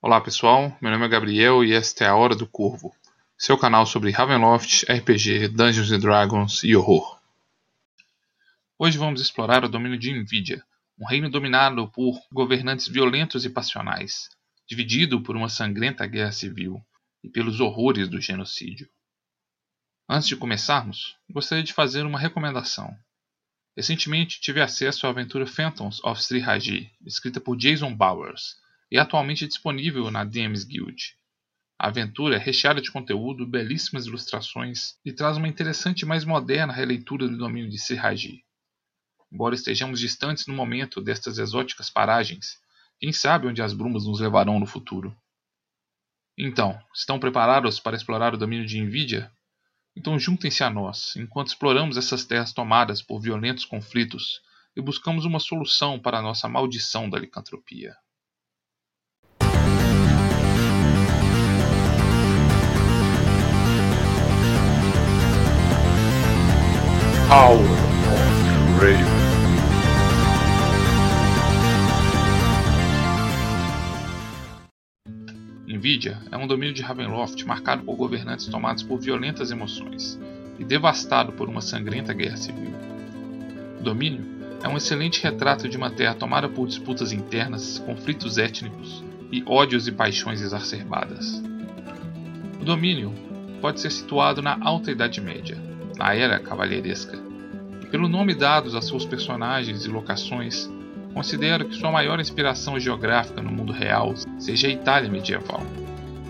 Olá pessoal, meu nome é Gabriel e esta é a Hora do Corvo, seu canal sobre Ravenloft, RPG, Dungeons Dragons e horror. Hoje vamos explorar o domínio de Nvidia, um reino dominado por governantes violentos e passionais, dividido por uma sangrenta guerra civil e pelos horrores do genocídio. Antes de começarmos, gostaria de fazer uma recomendação. Recentemente tive acesso à aventura Phantoms of Sri Raji, escrita por Jason Bowers, e atualmente disponível na DMs Guild. A aventura é recheada de conteúdo, belíssimas ilustrações e traz uma interessante e mais moderna releitura do domínio de Sirhaji. Embora estejamos distantes no momento destas exóticas paragens, quem sabe onde as brumas nos levarão no futuro. Então, estão preparados para explorar o domínio de Nvidia? Então juntem-se a nós, enquanto exploramos essas terras tomadas por violentos conflitos e buscamos uma solução para a nossa maldição da licantropia. Power of Raven. Nvidia é um domínio de Ravenloft marcado por governantes tomados por violentas emoções e devastado por uma sangrenta guerra civil. O domínio é um excelente retrato de uma terra tomada por disputas internas, conflitos étnicos e ódios e paixões exacerbadas. O domínio pode ser situado na Alta Idade Média, na era cavalheiresca. E pelo nome dados a seus personagens e locações, considero que sua maior inspiração geográfica no mundo real seja a Itália medieval.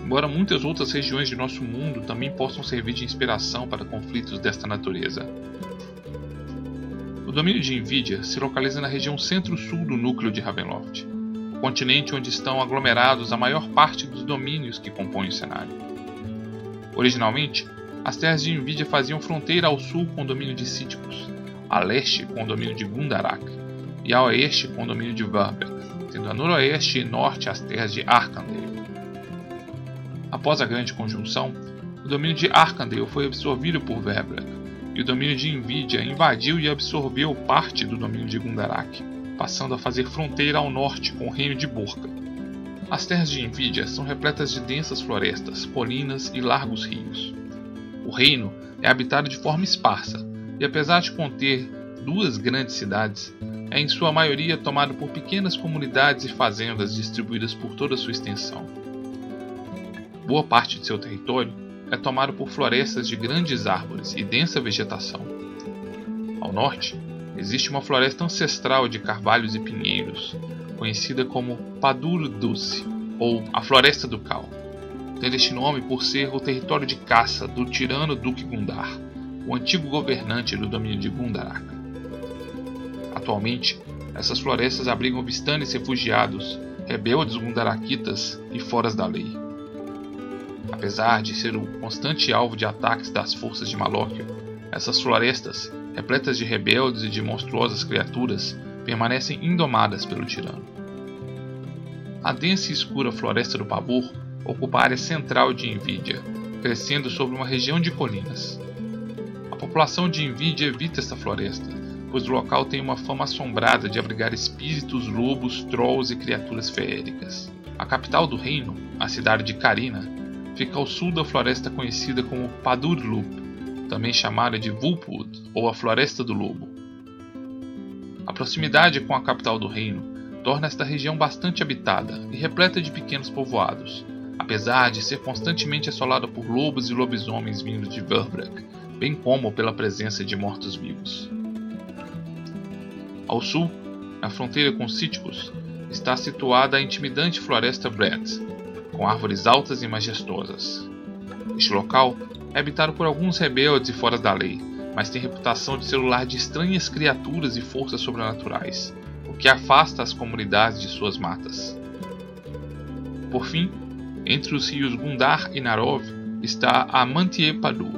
Embora muitas outras regiões de nosso mundo também possam servir de inspiração para conflitos desta natureza. O domínio de Nvidia se localiza na região centro-sul do núcleo de Ravenloft, continente onde estão aglomerados a maior parte dos domínios que compõem o cenário. Originalmente, as terras de Nvidia faziam fronteira ao sul com o domínio de Síticos, a leste com o domínio de Gundarak e a oeste com o domínio de Varberg, tendo a noroeste e norte as terras de Arkandale. Após a grande conjunção, o domínio de Arkandale foi absorvido por Verberg, e o domínio de Nvidia invadiu e absorveu parte do domínio de Gundarak, passando a fazer fronteira ao norte com o reino de Borca. As terras de Nvidia são repletas de densas florestas, colinas e largos rios. O reino é habitado de forma esparsa, e apesar de conter duas grandes cidades, é em sua maioria tomado por pequenas comunidades e fazendas distribuídas por toda sua extensão. Boa parte de seu território é tomado por florestas de grandes árvores e densa vegetação. Ao norte, existe uma floresta ancestral de carvalhos e pinheiros, conhecida como Padur Dulce, ou a Floresta do Cal tendo este nome por ser o território de caça do tirano Duque Gundar, o antigo governante do domínio de Gundarak. Atualmente, essas florestas abrigam vistanes refugiados, rebeldes gundarakitas e foras da lei. Apesar de ser o constante alvo de ataques das forças de Malóquio, essas florestas, repletas de rebeldes e de monstruosas criaturas, permanecem indomadas pelo tirano. A densa e escura Floresta do Pavor ocupa a área central de Nvidia, crescendo sobre uma região de colinas. A população de Nvidia evita esta floresta, pois o local tem uma fama assombrada de abrigar espíritos, lobos, trolls e criaturas feéricas. A capital do reino, a cidade de Karina, fica ao sul da floresta conhecida como Padurlup, também chamada de Vulpwood ou a Floresta do Lobo. A proximidade com a capital do reino torna esta região bastante habitada e repleta de pequenos povoados, apesar de ser constantemente assolada por lobos e lobisomens vindos de Verbrek, bem como pela presença de mortos-vivos. Ao sul, na fronteira com Síticos, está situada a intimidante floresta Brett, com árvores altas e majestosas. Este local é habitado por alguns rebeldes e fora da lei, mas tem reputação de ser lar de estranhas criaturas e forças sobrenaturais, o que afasta as comunidades de suas matas. Por fim, entre os rios Gundar e Narov está a Mantie Padur,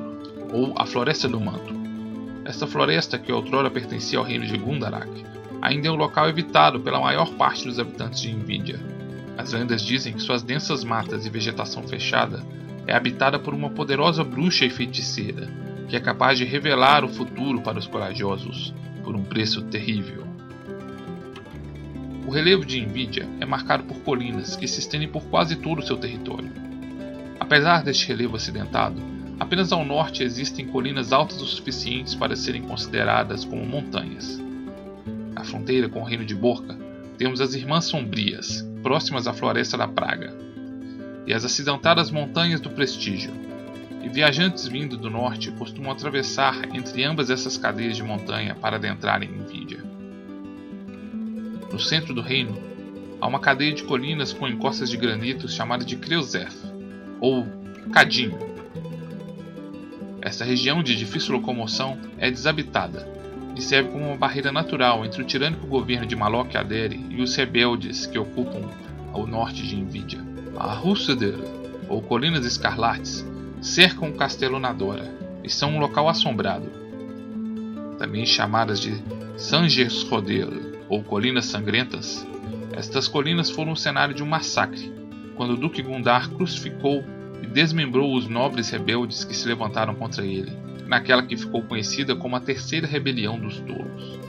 ou a Floresta do Manto. Esta floresta, que outrora pertencia ao reino de Gundarak, ainda é um local evitado pela maior parte dos habitantes de Nvidia. As lendas dizem que suas densas matas e vegetação fechada é habitada por uma poderosa bruxa e feiticeira, que é capaz de revelar o futuro para os corajosos por um preço terrível. O relevo de Nvidia é marcado por colinas que se estendem por quase todo o seu território. Apesar deste relevo acidentado, apenas ao norte existem colinas altas o suficientes para serem consideradas como montanhas. Na fronteira com o reino de Borca, temos as Irmãs Sombrias, próximas à Floresta da Praga, e as acidentadas Montanhas do Prestígio. E viajantes vindo do norte costumam atravessar entre ambas essas cadeias de montanha para adentrarem em Nvidia. Centro do reino, há uma cadeia de colinas com encostas de granito chamada de Kreuzeth, ou Cadinho. Esta região de difícil locomoção é desabitada e serve como uma barreira natural entre o tirânico governo de Malok Adere e os rebeldes que ocupam ao norte de Nvidia. A Hussader, ou Colinas Escarlates, cercam o castelo Nadora e são um local assombrado. Também chamadas de Sangersroder, ou Colinas Sangrentas, estas colinas foram o cenário de um massacre, quando o Duque Gundar crucificou e desmembrou os nobres rebeldes que se levantaram contra ele, naquela que ficou conhecida como a Terceira Rebelião dos Tolos.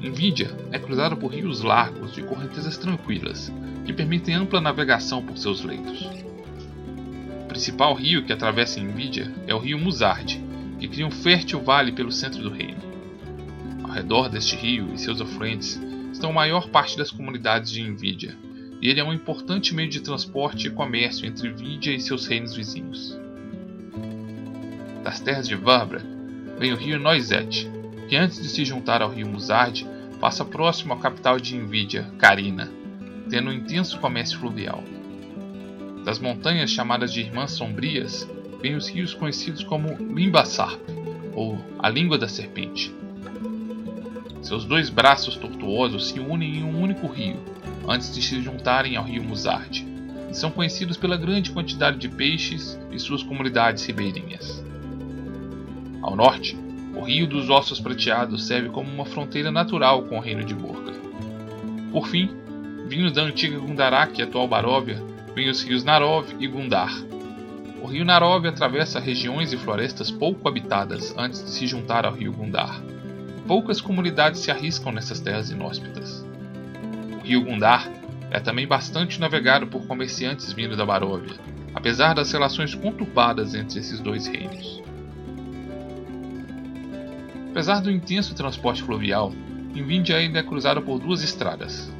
Nvidia é cruzada por rios largos de correntezas tranquilas, que permitem ampla navegação por seus leitos. O principal rio que atravessa Nvidia é o rio Muzard, que cria um fértil vale pelo centro do reino redor deste rio e seus afluentes estão a maior parte das comunidades de Nvidia, e ele é um importante meio de transporte e comércio entre Nvidia e seus reinos vizinhos. Das terras de Varbra vem o rio Noisette, que antes de se juntar ao rio Muzard, passa próximo à capital de Nvidia, Karina, tendo um intenso comércio fluvial. Das montanhas chamadas de Irmãs Sombrias, vêm os rios conhecidos como Limbasarp, ou a Língua da Serpente, seus dois braços tortuosos se unem em um único rio, antes de se juntarem ao rio Muzard, e são conhecidos pela grande quantidade de peixes e suas comunidades ribeirinhas. Ao norte, o Rio dos Ossos Prateados serve como uma fronteira natural com o reino de Borca. Por fim, vindo da antiga Gundarak e atual Baróvia, vêm os rios Narov e Gundar. O rio Narov atravessa regiões e florestas pouco habitadas antes de se juntar ao rio Gundar poucas comunidades se arriscam nessas terras inóspitas. O rio Gundar é também bastante navegado por comerciantes vindo da Baróvia, apesar das relações conturbadas entre esses dois reinos. Apesar do intenso transporte fluvial, Invindia ainda é cruzada por duas estradas.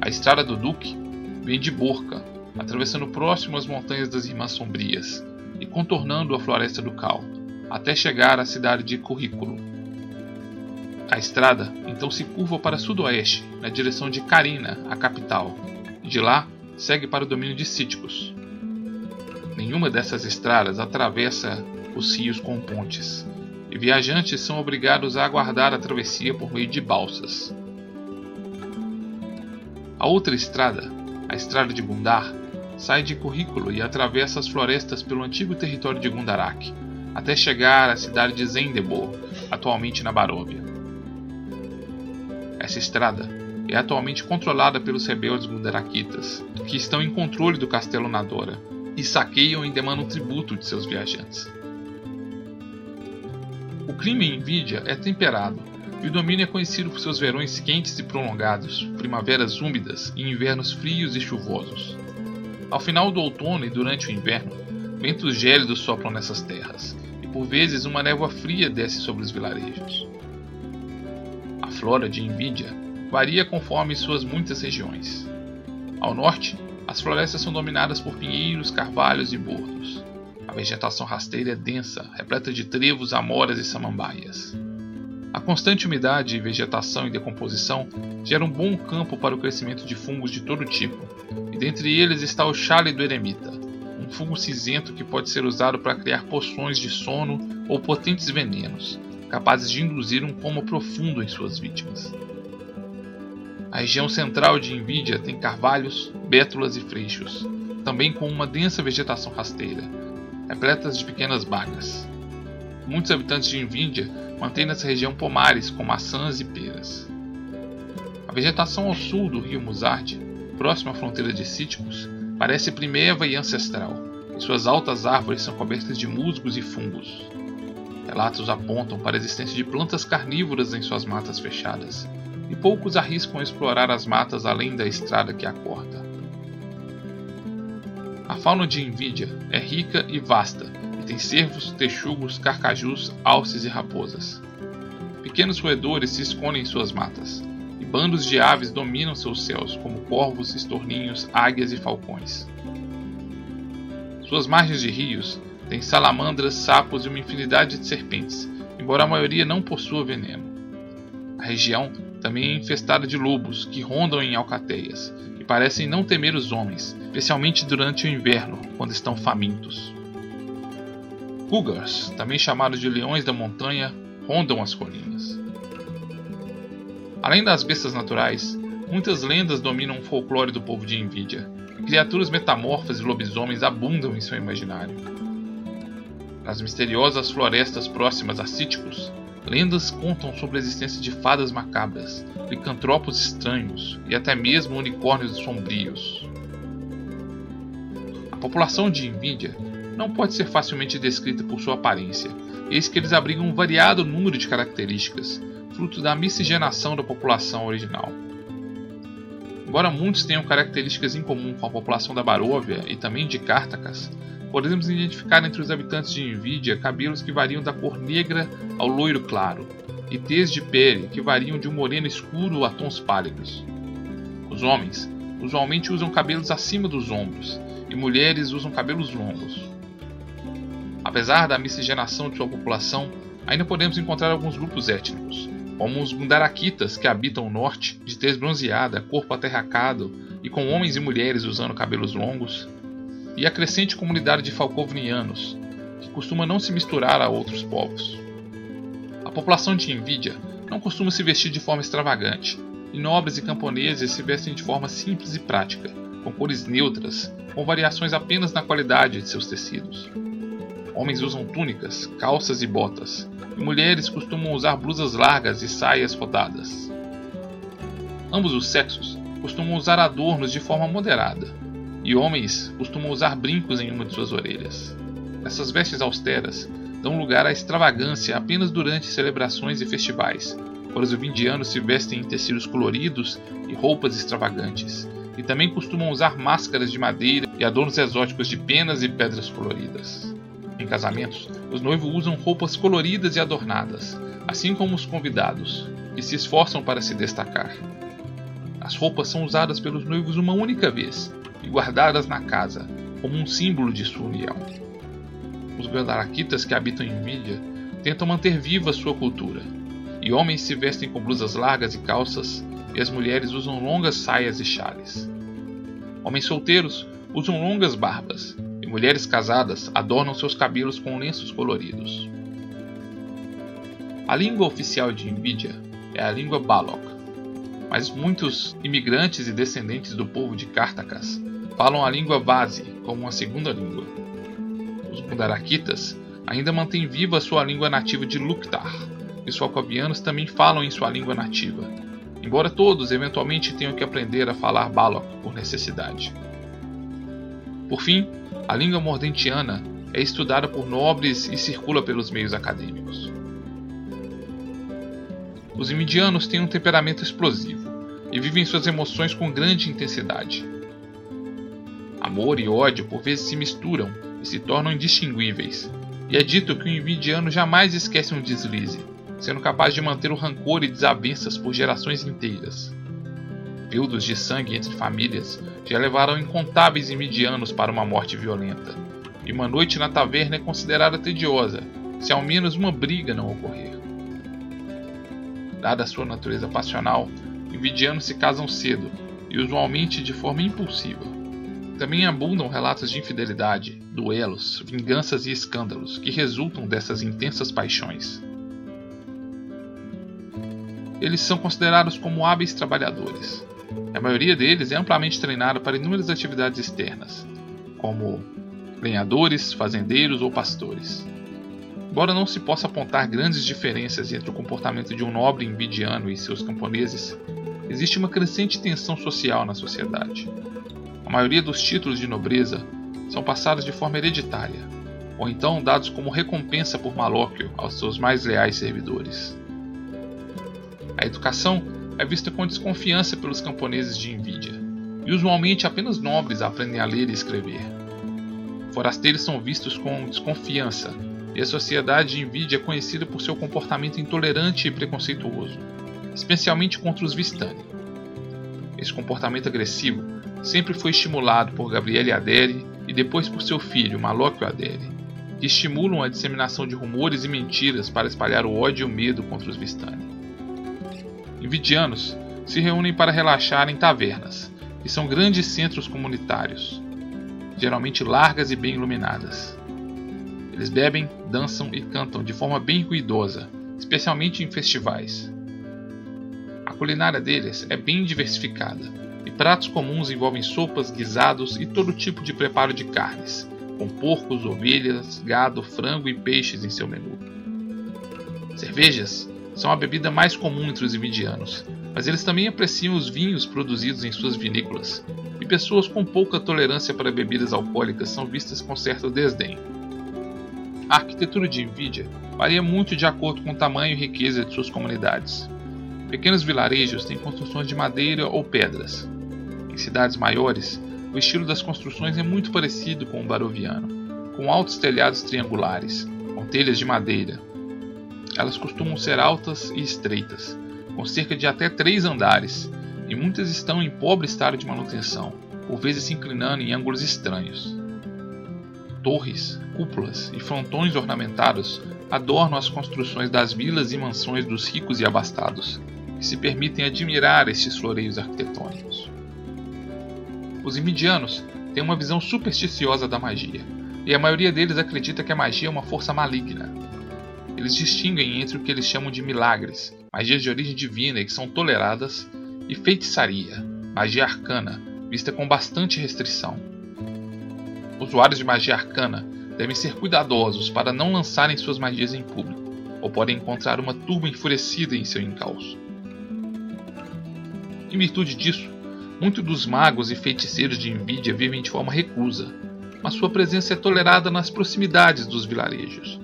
A Estrada do Duque vem de Borca, atravessando próximo as montanhas das Irmãs Sombrias e contornando a Floresta do Cal, até chegar à cidade de Currículo, a estrada então se curva para sudoeste, na direção de Carina, a capital, de lá segue para o domínio de Cíticos. Nenhuma dessas estradas atravessa os rios com pontes, e viajantes são obrigados a aguardar a travessia por meio de balsas. A outra estrada, a estrada de Gundar, sai de Currículo e atravessa as florestas pelo antigo território de Gundarak, até chegar à cidade de Zendebor, atualmente na Baróvia. Essa estrada é atualmente controlada pelos rebeldes Gundarakitas, que estão em controle do castelo Nadora e saqueiam e demandam tributo de seus viajantes. O clima em Nvidia é temperado e o domínio é conhecido por seus verões quentes e prolongados, primaveras úmidas e invernos frios e chuvosos. Ao final do outono e durante o inverno, ventos gélidos sopram nessas terras, e por vezes uma névoa fria desce sobre os vilarejos flora de Nvidia varia conforme suas muitas regiões. Ao norte, as florestas são dominadas por pinheiros, carvalhos e bordos. A vegetação rasteira é densa, repleta de trevos, amoras e samambaias. A constante umidade e vegetação em decomposição geram um bom campo para o crescimento de fungos de todo tipo, e dentre eles está o chale do eremita, um fungo cinzento que pode ser usado para criar poções de sono ou potentes venenos, capazes de induzir um coma profundo em suas vítimas. A região central de Nvidia tem carvalhos, bétulas e freixos, também com uma densa vegetação rasteira, repletas de pequenas bagas. Muitos habitantes de Nvidia mantêm nessa região pomares com maçãs e peras. A vegetação ao sul do rio Muzard, próximo à fronteira de Cíticos, parece primeva e ancestral, e suas altas árvores são cobertas de musgos e fungos. Relatos apontam para a existência de plantas carnívoras em suas matas fechadas, e poucos arriscam explorar as matas além da estrada que a corta. A fauna de Invídia é rica e vasta e tem cervos, texugos, carcajus, alces e raposas. Pequenos roedores se escondem em suas matas, e bandos de aves dominam seus céus, como corvos, estorninhos, águias e falcões. Suas margens de rios têm salamandras, sapos e uma infinidade de serpentes, embora a maioria não possua veneno. A região também é infestada de lobos que rondam em alcateias e parecem não temer os homens, especialmente durante o inverno, quando estão famintos. Cougars, também chamados de leões da montanha, rondam as colinas. Além das bestas naturais, muitas lendas dominam o folclore do povo de Envidia. Criaturas metamorfas e lobisomens abundam em seu imaginário. Nas misteriosas florestas próximas a Cíticos, lendas contam sobre a existência de fadas macabras, licantropos estranhos e até mesmo unicórnios sombrios. A população de Envidia não pode ser facilmente descrita por sua aparência, eis que eles abrigam um variado número de características, fruto da miscigenação da população original. Embora muitos tenham características em comum com a população da Baróvia e também de Cartacas, podemos identificar entre os habitantes de Envidia cabelos que variam da cor negra ao loiro claro, e tez de pele que variam de um moreno escuro a tons pálidos. Os homens usualmente usam cabelos acima dos ombros, e mulheres usam cabelos longos. Apesar da miscigenação de sua população, ainda podemos encontrar alguns grupos étnicos, como os Gundarakitas, que habitam o norte, de tez bronzeada, corpo aterracado e com homens e mulheres usando cabelos longos, e a crescente comunidade de Falkovnianos, que costuma não se misturar a outros povos. A população de Envidia não costuma se vestir de forma extravagante, e nobres e camponeses se vestem de forma simples e prática, com cores neutras, com variações apenas na qualidade de seus tecidos. Homens usam túnicas, calças e botas, e mulheres costumam usar blusas largas e saias rodadas. Ambos os sexos costumam usar adornos de forma moderada, e homens costumam usar brincos em uma de suas orelhas. Essas vestes austeras dão lugar à extravagância apenas durante celebrações e festivais, pois os vindianos se vestem em tecidos coloridos e roupas extravagantes, e também costumam usar máscaras de madeira e adornos exóticos de penas e pedras coloridas. Em casamentos, os noivos usam roupas coloridas e adornadas, assim como os convidados, que se esforçam para se destacar. As roupas são usadas pelos noivos uma única vez e guardadas na casa, como um símbolo de sua união. Os Gandarakitas que habitam em Mídia tentam manter viva sua cultura, e homens se vestem com blusas largas e calças, e as mulheres usam longas saias e chales. Homens solteiros usam longas barbas, mulheres casadas adornam seus cabelos com lenços coloridos. A língua oficial de Nvidia é a língua Balok, mas muitos imigrantes e descendentes do povo de Cartacas falam a língua Vazi como uma segunda língua. Os Mundarakitas ainda mantêm viva sua língua nativa de Luktar, e os Falcovianos também falam em sua língua nativa, embora todos eventualmente tenham que aprender a falar Balok por necessidade. Por fim, a língua mordentiana é estudada por nobres e circula pelos meios acadêmicos. Os imidianos têm um temperamento explosivo e vivem suas emoções com grande intensidade. Amor e ódio por vezes se misturam e se tornam indistinguíveis, e é dito que o imidiano jamais esquece um deslize, sendo capaz de manter o rancor e desavenças por gerações inteiras. Feudos de sangue entre famílias já levaram incontáveis imidianos para uma morte violenta, e uma noite na taverna é considerada tediosa, se ao menos uma briga não ocorrer. Dada sua natureza passional, invidianos se casam cedo e usualmente de forma impulsiva. Também abundam relatos de infidelidade, duelos, vinganças e escândalos que resultam dessas intensas paixões. Eles são considerados como hábeis trabalhadores, a maioria deles é amplamente treinada para inúmeras atividades externas, como lenhadores, fazendeiros ou pastores. Embora não se possa apontar grandes diferenças entre o comportamento de um nobre invidiano e seus camponeses, existe uma crescente tensão social na sociedade. A maioria dos títulos de nobreza são passados de forma hereditária, ou então dados como recompensa por malóquio aos seus mais leais servidores. A educação é vista com desconfiança pelos camponeses de Nvidia, e usualmente apenas nobres aprendem a ler e escrever. Forasteiros são vistos com desconfiança, e a sociedade de Nvidia é conhecida por seu comportamento intolerante e preconceituoso, especialmente contra os Vistani. Esse comportamento agressivo sempre foi estimulado por Gabriele Aderi e depois por seu filho, Malóquio Aderi, que estimulam a disseminação de rumores e mentiras para espalhar o ódio e o medo contra os Vistani. Invidianos se reúnem para relaxar em tavernas, que são grandes centros comunitários, geralmente largas e bem iluminadas. Eles bebem, dançam e cantam de forma bem ruidosa, especialmente em festivais. A culinária deles é bem diversificada, e pratos comuns envolvem sopas, guisados e todo tipo de preparo de carnes, com porcos, ovelhas, gado, frango e peixes em seu menu. Cervejas são a bebida mais comum entre os imidianos, mas eles também apreciam os vinhos produzidos em suas vinícolas, e pessoas com pouca tolerância para bebidas alcoólicas são vistas com certo desdém. A arquitetura de Nvidia varia muito de acordo com o tamanho e riqueza de suas comunidades. Pequenos vilarejos têm construções de madeira ou pedras. Cidades maiores, o estilo das construções é muito parecido com o baroviano, com altos telhados triangulares, com telhas de madeira. Elas costumam ser altas e estreitas, com cerca de até três andares, e muitas estão em pobre estado de manutenção, por vezes se inclinando em ângulos estranhos. Torres, cúpulas e frontões ornamentados adornam as construções das vilas e mansões dos ricos e abastados, que se permitem admirar estes floreios arquitetônicos. Os imidianos têm uma visão supersticiosa da magia, e a maioria deles acredita que a magia é uma força maligna. Eles distinguem entre o que eles chamam de milagres, magias de origem divina e que são toleradas, e feitiçaria, magia arcana, vista com bastante restrição. Usuários de magia arcana devem ser cuidadosos para não lançarem suas magias em público, ou podem encontrar uma turba enfurecida em seu encalço. Em virtude disso, muitos dos magos e feiticeiros de Nvidia vivem de forma recusa, mas sua presença é tolerada nas proximidades dos vilarejos.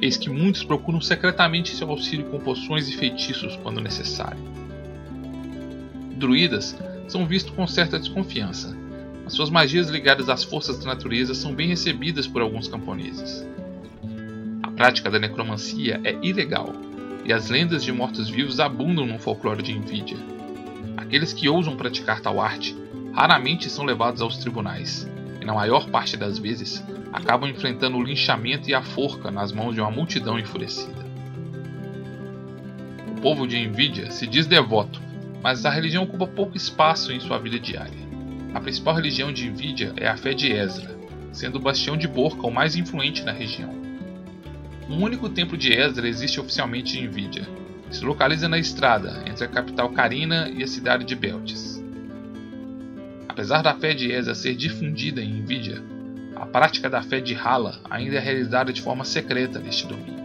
Eis que muitos procuram secretamente seu auxílio com poções e feitiços quando necessário. Druidas são vistos com certa desconfiança, as suas magias ligadas às forças da natureza são bem recebidas por alguns camponeses. A prática da necromancia é ilegal, e as lendas de mortos-vivos abundam no folclore de Nvidia. Aqueles que ousam praticar tal arte raramente são levados aos tribunais, e na maior parte das vezes acabam enfrentando o linchamento e a forca nas mãos de uma multidão enfurecida. O povo de Nvidia se diz devoto, mas a religião ocupa pouco espaço em sua vida diária. A principal religião de Nvidia é a fé de Ezra, sendo o bastião de Borca o mais influente na região. Um único templo de Ezra existe oficialmente em Nvidia. Se localiza na estrada entre a capital Karina e a cidade de Beltis. Apesar da fé de Ezra ser difundida em Nvidia, a prática da fé de Hala ainda é realizada de forma secreta neste domínio.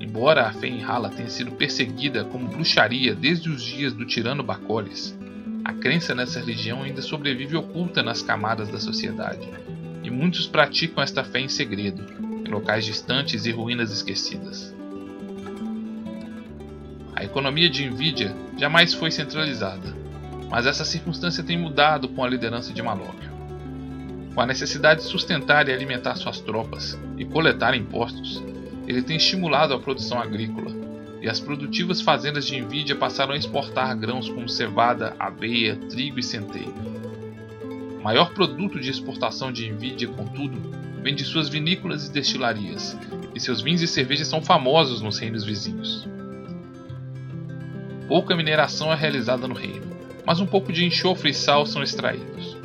Embora a fé em Hala tenha sido perseguida como bruxaria desde os dias do tirano Bacoles, a crença nessa religião ainda sobrevive oculta nas camadas da sociedade, e muitos praticam esta fé em segredo, em locais distantes e ruínas esquecidas. A economia de Nvidia jamais foi centralizada, mas essa circunstância tem mudado com a liderança de Malóquio. Com a necessidade de sustentar e alimentar suas tropas e coletar impostos, ele tem estimulado a produção agrícola, e as produtivas fazendas de Nvidia passaram a exportar grãos como cevada, aveia, trigo e centeio. O maior produto de exportação de Nvidia, contudo, vem de suas vinícolas e destilarias, e seus vinhos e cervejas são famosos nos reinos vizinhos. Pouca mineração é realizada no reino, mas um pouco de enxofre e sal são extraídos.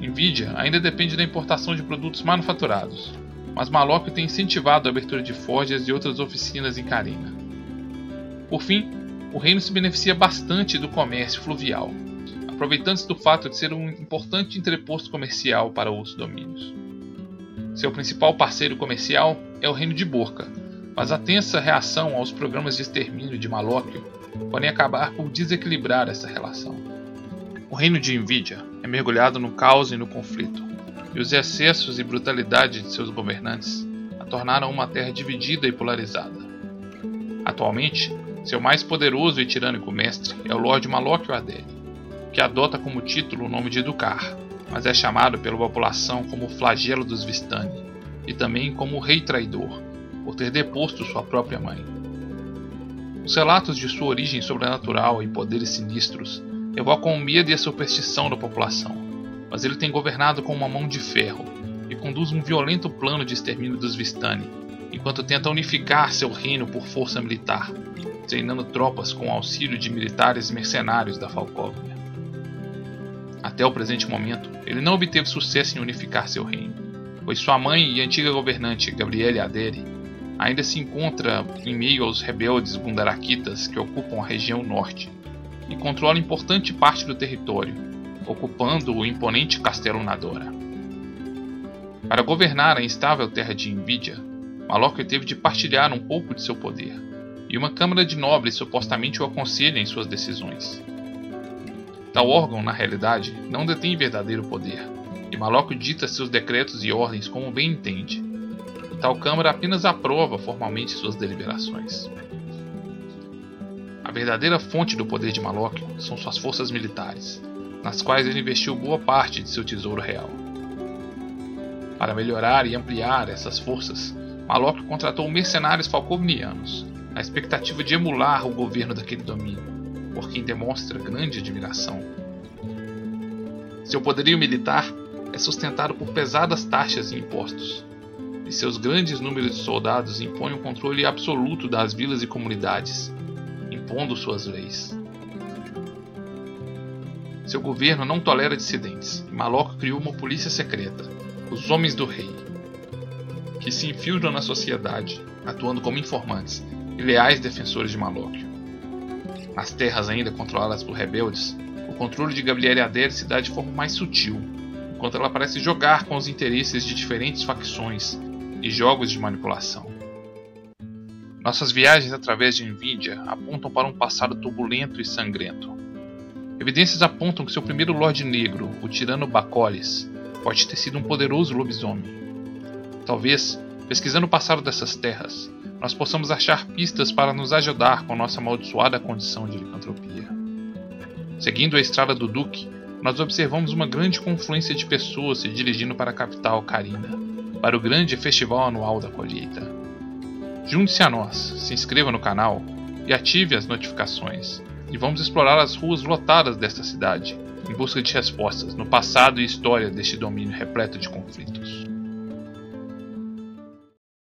Nvidia ainda depende da importação de produtos manufaturados, mas Malok tem incentivado a abertura de forjas e outras oficinas em Karina. Por fim, o reino se beneficia bastante do comércio fluvial, aproveitando-se do fato de ser um importante entreposto comercial para outros domínios. Seu principal parceiro comercial é o reino de Borca, mas a tensa reação aos programas de extermínio de Malóquio podem acabar por desequilibrar essa relação. O reino de Nvidia é mergulhado no caos e no conflito, e os excessos e brutalidade de seus governantes a tornaram uma terra dividida e polarizada. Atualmente, Seu mais poderoso e tirânico mestre é o Lord Malok Adeli, que adota como título o nome de Educar, mas é chamado pela população como o flagelo dos Vistani e também como o Rei Traidor, por ter deposto sua própria mãe. Os relatos de sua origem sobrenatural e poderes sinistros evocam o medo e a superstição da população, mas ele tem governado com uma mão de ferro e conduz um violento plano de extermínio dos Vistani, enquanto tenta unificar seu reino por força militar, treinando tropas com o auxílio de militares mercenários da Falcóvnia. Até o presente momento, ele não obteve sucesso em unificar seu reino, pois sua mãe e antiga governante Gabriele Adere ainda se encontra em meio aos rebeldes gundarakitas que ocupam a região norte e controla importante parte do território, ocupando o imponente castelo Nadora. Para governar a instável terra de Invidia, Malok teve de partilhar um pouco de seu poder, e uma Câmara de Nobres supostamente o aconselha em suas decisões. Tal órgão, na realidade, não detém verdadeiro poder, e Malok dita seus decretos e ordens como bem entende. Tal Câmara apenas aprova formalmente suas deliberações. A verdadeira fonte do poder de Malok são suas forças militares, nas quais ele investiu boa parte de seu tesouro real. Para melhorar e ampliar essas forças, Malok contratou mercenários falconianos, na expectativa de emular o governo daquele domínio por quem demonstra grande admiração. Seu poderio militar é sustentado por pesadas taxas e impostos, e seus grandes números de soldados impõem o controle absoluto das vilas e comunidades, impondo suas leis. Seu governo não tolera dissidentes, e Malok criou uma polícia secreta, os Homens do Rei, que se infiltram na sociedade, atuando como informantes e leais defensores de Malok as terras ainda controladas por rebeldes, o controle de Gabriele Adair se dá de forma mais sutil, enquanto ela parece jogar com os interesses de diferentes facções e jogos de manipulação. Nossas viagens através de Nvidia apontam para um passado turbulento e sangrento. Evidências apontam que seu primeiro Lorde Negro, o tirano Bacolis, pode ter sido um poderoso lobisomem. Talvez, pesquisando o passado dessas terras, nós possamos achar pistas para nos ajudar com nossa amaldiçoada condição de licantropia. Seguindo a estrada do Duque, nós observamos uma grande confluência de pessoas se dirigindo para a capital Karina, para o grande festival anual da colheita. Junte-se a nós, se inscreva no canal e ative as notificações, e vamos explorar as ruas lotadas desta cidade, em busca de respostas no passado e história deste domínio repleto de conflitos.